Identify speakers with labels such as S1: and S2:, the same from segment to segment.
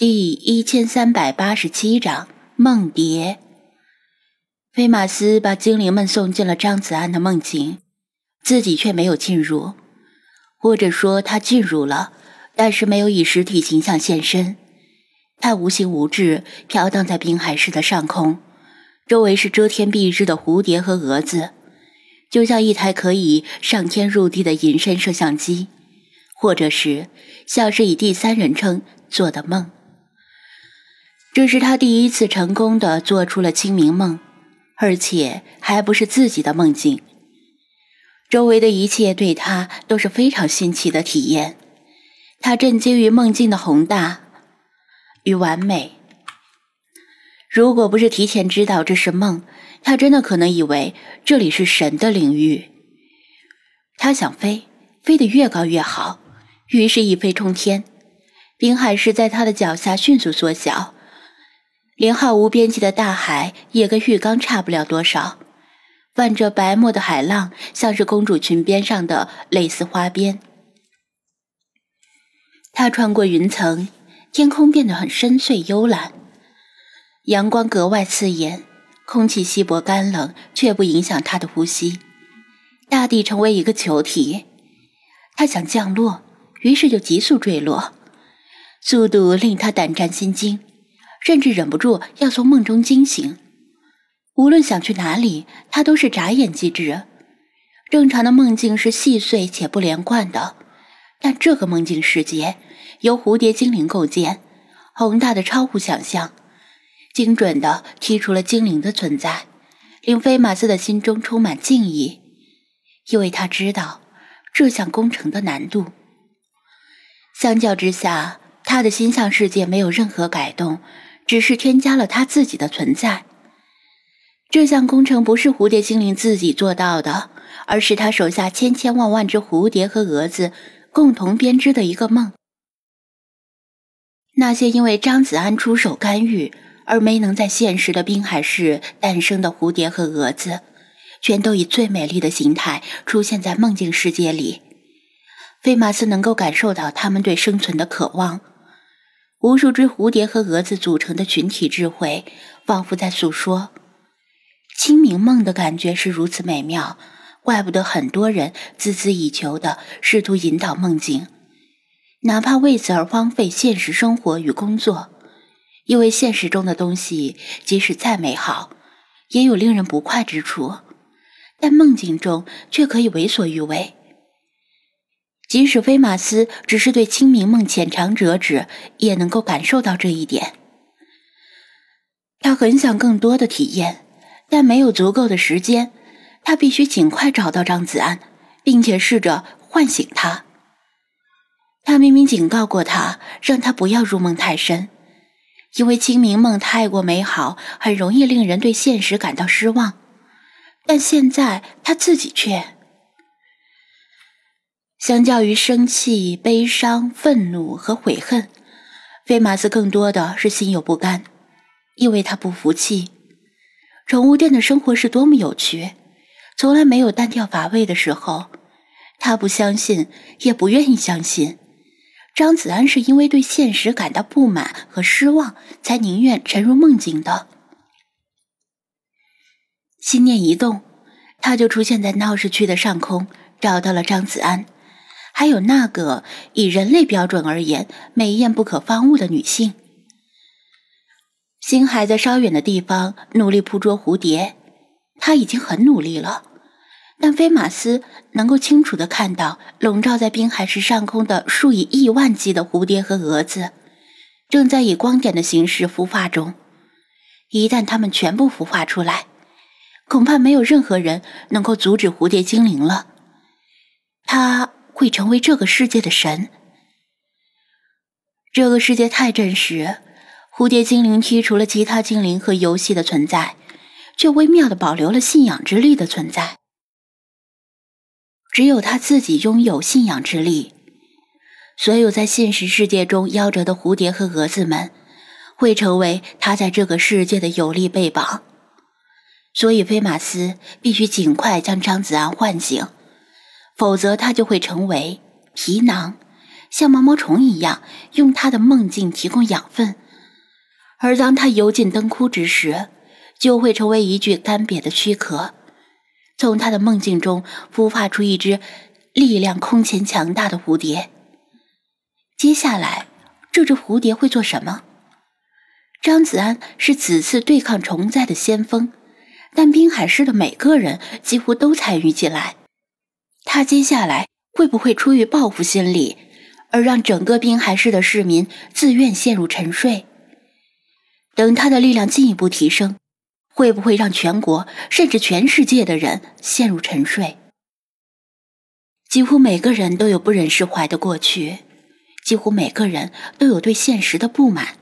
S1: 第一千三百八十七章梦蝶。菲马斯把精灵们送进了张子安的梦境，自己却没有进入，或者说他进入了，但是没有以实体形象现身。他无形无质，飘荡在滨海市的上空，周围是遮天蔽日的蝴蝶和蛾子，就像一台可以上天入地的隐身摄像机，或者是像是以第三人称做的梦。这是他第一次成功的做出了清明梦，而且还不是自己的梦境。周围的一切对他都是非常新奇的体验，他震惊于梦境的宏大与完美。如果不是提前知道这是梦，他真的可能以为这里是神的领域。他想飞，飞得越高越好，于是，一飞冲天。滨海市在他的脚下迅速缩小。连浩无边际的大海也跟浴缸差不了多少，泛着白沫的海浪像是公主裙边上的蕾丝花边。他穿过云层，天空变得很深邃幽蓝，阳光格外刺眼，空气稀薄干冷，却不影响他的呼吸。大地成为一个球体，他想降落，于是就急速坠落，速度令他胆战心惊。甚至忍不住要从梦中惊醒。无论想去哪里，他都是眨眼即至。正常的梦境是细碎且不连贯的，但这个梦境世界由蝴蝶精灵构建，宏大的超乎想象，精准的剔除了精灵的存在，令菲马斯的心中充满敬意，因为他知道这项工程的难度。相较之下，他的心象世界没有任何改动。只是添加了他自己的存在。这项工程不是蝴蝶精灵自己做到的，而是他手下千千万万只蝴蝶和蛾子共同编织的一个梦。那些因为张子安出手干预而没能在现实的滨海市诞生的蝴蝶和蛾子，全都以最美丽的形态出现在梦境世界里。费马斯能够感受到他们对生存的渴望。无数只蝴蝶和蛾子组成的群体智慧，仿佛在诉说：清明梦的感觉是如此美妙，怪不得很多人孜孜以求的试图引导梦境，哪怕为此而荒废现实生活与工作，因为现实中的东西即使再美好，也有令人不快之处，但梦境中却可以为所欲为。即使菲马斯只是对清明梦浅尝辄止，也能够感受到这一点。他很想更多的体验，但没有足够的时间。他必须尽快找到张子安，并且试着唤醒他。他明明警告过他，让他不要入梦太深，因为清明梦太过美好，很容易令人对现实感到失望。但现在他自己却……相较于生气、悲伤、愤怒和悔恨，菲马斯更多的是心有不甘，因为他不服气。宠物店的生活是多么有趣，从来没有单调乏味的时候。他不相信，也不愿意相信，张子安是因为对现实感到不满和失望，才宁愿沉入梦境的。心念一动，他就出现在闹市区的上空，找到了张子安。还有那个以人类标准而言美艳不可方物的女性，星海在稍远的地方努力捕捉蝴蝶，他已经很努力了。但菲马斯能够清楚的看到，笼罩在滨海市上空的数以亿万计的蝴蝶和蛾子，正在以光点的形式孵化中。一旦它们全部孵化出来，恐怕没有任何人能够阻止蝴蝶精灵了。他。会成为这个世界的神。这个世界太真实，蝴蝶精灵剔除了其他精灵和游戏的存在，却微妙的保留了信仰之力的存在。只有他自己拥有信仰之力。所有在现实世界中夭折的蝴蝶和蛾子们，会成为他在这个世界的有力臂膀。所以，菲马斯必须尽快将张子安唤醒。否则，他就会成为皮囊，像毛毛虫一样用他的梦境提供养分，而当他游进灯枯之时，就会成为一具干瘪的躯壳。从他的梦境中孵化出一只力量空前强大的蝴蝶。接下来，这只蝴蝶会做什么？张子安是此次对抗虫灾的先锋，但滨海市的每个人几乎都参与进来。他接下来会不会出于报复心理，而让整个滨海市的市民自愿陷入沉睡？等他的力量进一步提升。会不会让全国甚至全世界的人陷入沉睡？几乎每个人都有不忍释怀的过去，几乎每个人都有对现实的不满。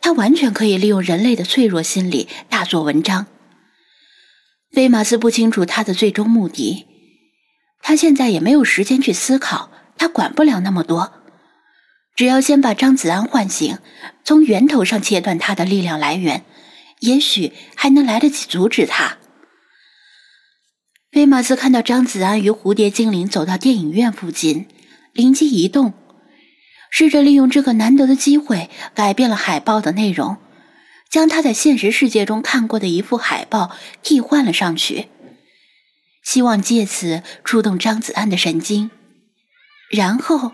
S1: 他完全可以利用人类的脆弱心理大做文章。菲马斯不清楚他的最终目的，他现在也没有时间去思考，他管不了那么多。只要先把张子安唤醒，从源头上切断他的力量来源。也许还能来得及阻止他。威马斯看到张子安与蝴蝶精灵走到电影院附近，灵机一动，试着利用这个难得的机会改变了海报的内容，将他在现实世界中看过的一幅海报替换了上去，希望借此触动张子安的神经。然后，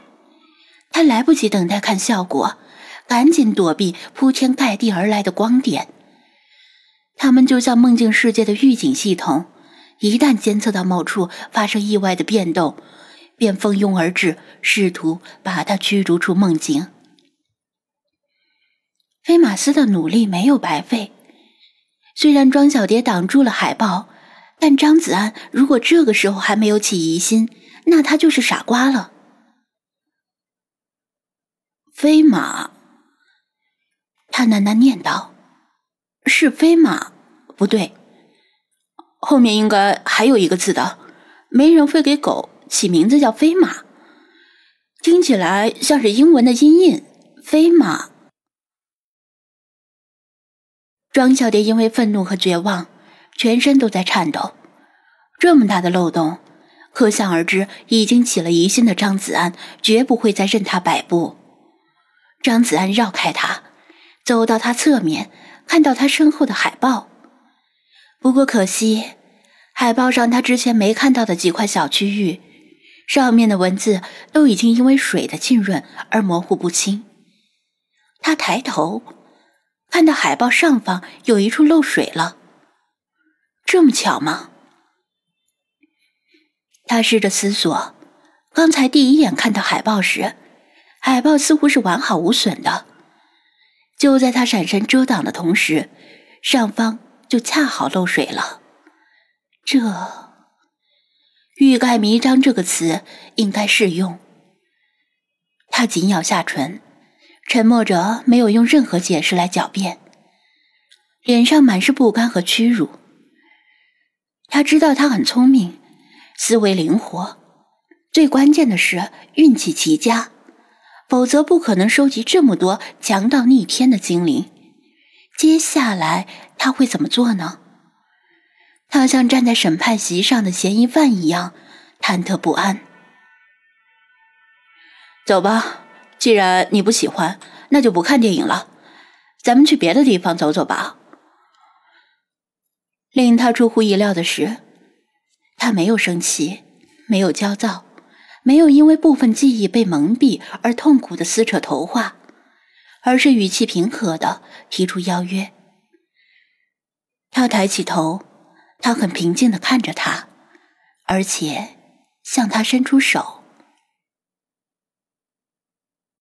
S1: 他来不及等待看效果，赶紧躲避铺天盖地而来的光点。他们就像梦境世界的预警系统，一旦监测到某处发生意外的变动，便蜂拥而至，试图把他驱逐出梦境。菲马斯的努力没有白费，虽然庄小蝶挡住了海豹，但张子安如果这个时候还没有起疑心，那他就是傻瓜了。飞马，他喃喃念道。是飞马，不对，后面应该还有一个字的。没人会给狗起名字叫飞马，听起来像是英文的音译。飞马。庄小蝶因为愤怒和绝望，全身都在颤抖。这么大的漏洞，可想而知，已经起了疑心的张子安绝不会再任他摆布。张子安绕开他，走到他侧面。看到他身后的海报，不过可惜，海报上他之前没看到的几块小区域，上面的文字都已经因为水的浸润而模糊不清。他抬头，看到海报上方有一处漏水了，这么巧吗？他试着思索，刚才第一眼看到海报时，海报似乎是完好无损的。就在他闪身遮挡的同时，上方就恰好漏水了。这“欲盖弥彰”这个词应该适用。他紧咬下唇，沉默着，没有用任何解释来狡辩，脸上满是不甘和屈辱。他知道他很聪明，思维灵活，最关键的是运气极佳。否则不可能收集这么多强到逆天的精灵。接下来他会怎么做呢？他像站在审判席上的嫌疑犯一样忐忑不安。走吧，既然你不喜欢，那就不看电影了，咱们去别的地方走走吧。令他出乎意料的是，他没有生气，没有焦躁。没有因为部分记忆被蒙蔽而痛苦的撕扯头发，而是语气平和的提出邀约。他抬起头，他很平静的看着他，而且向他伸出手。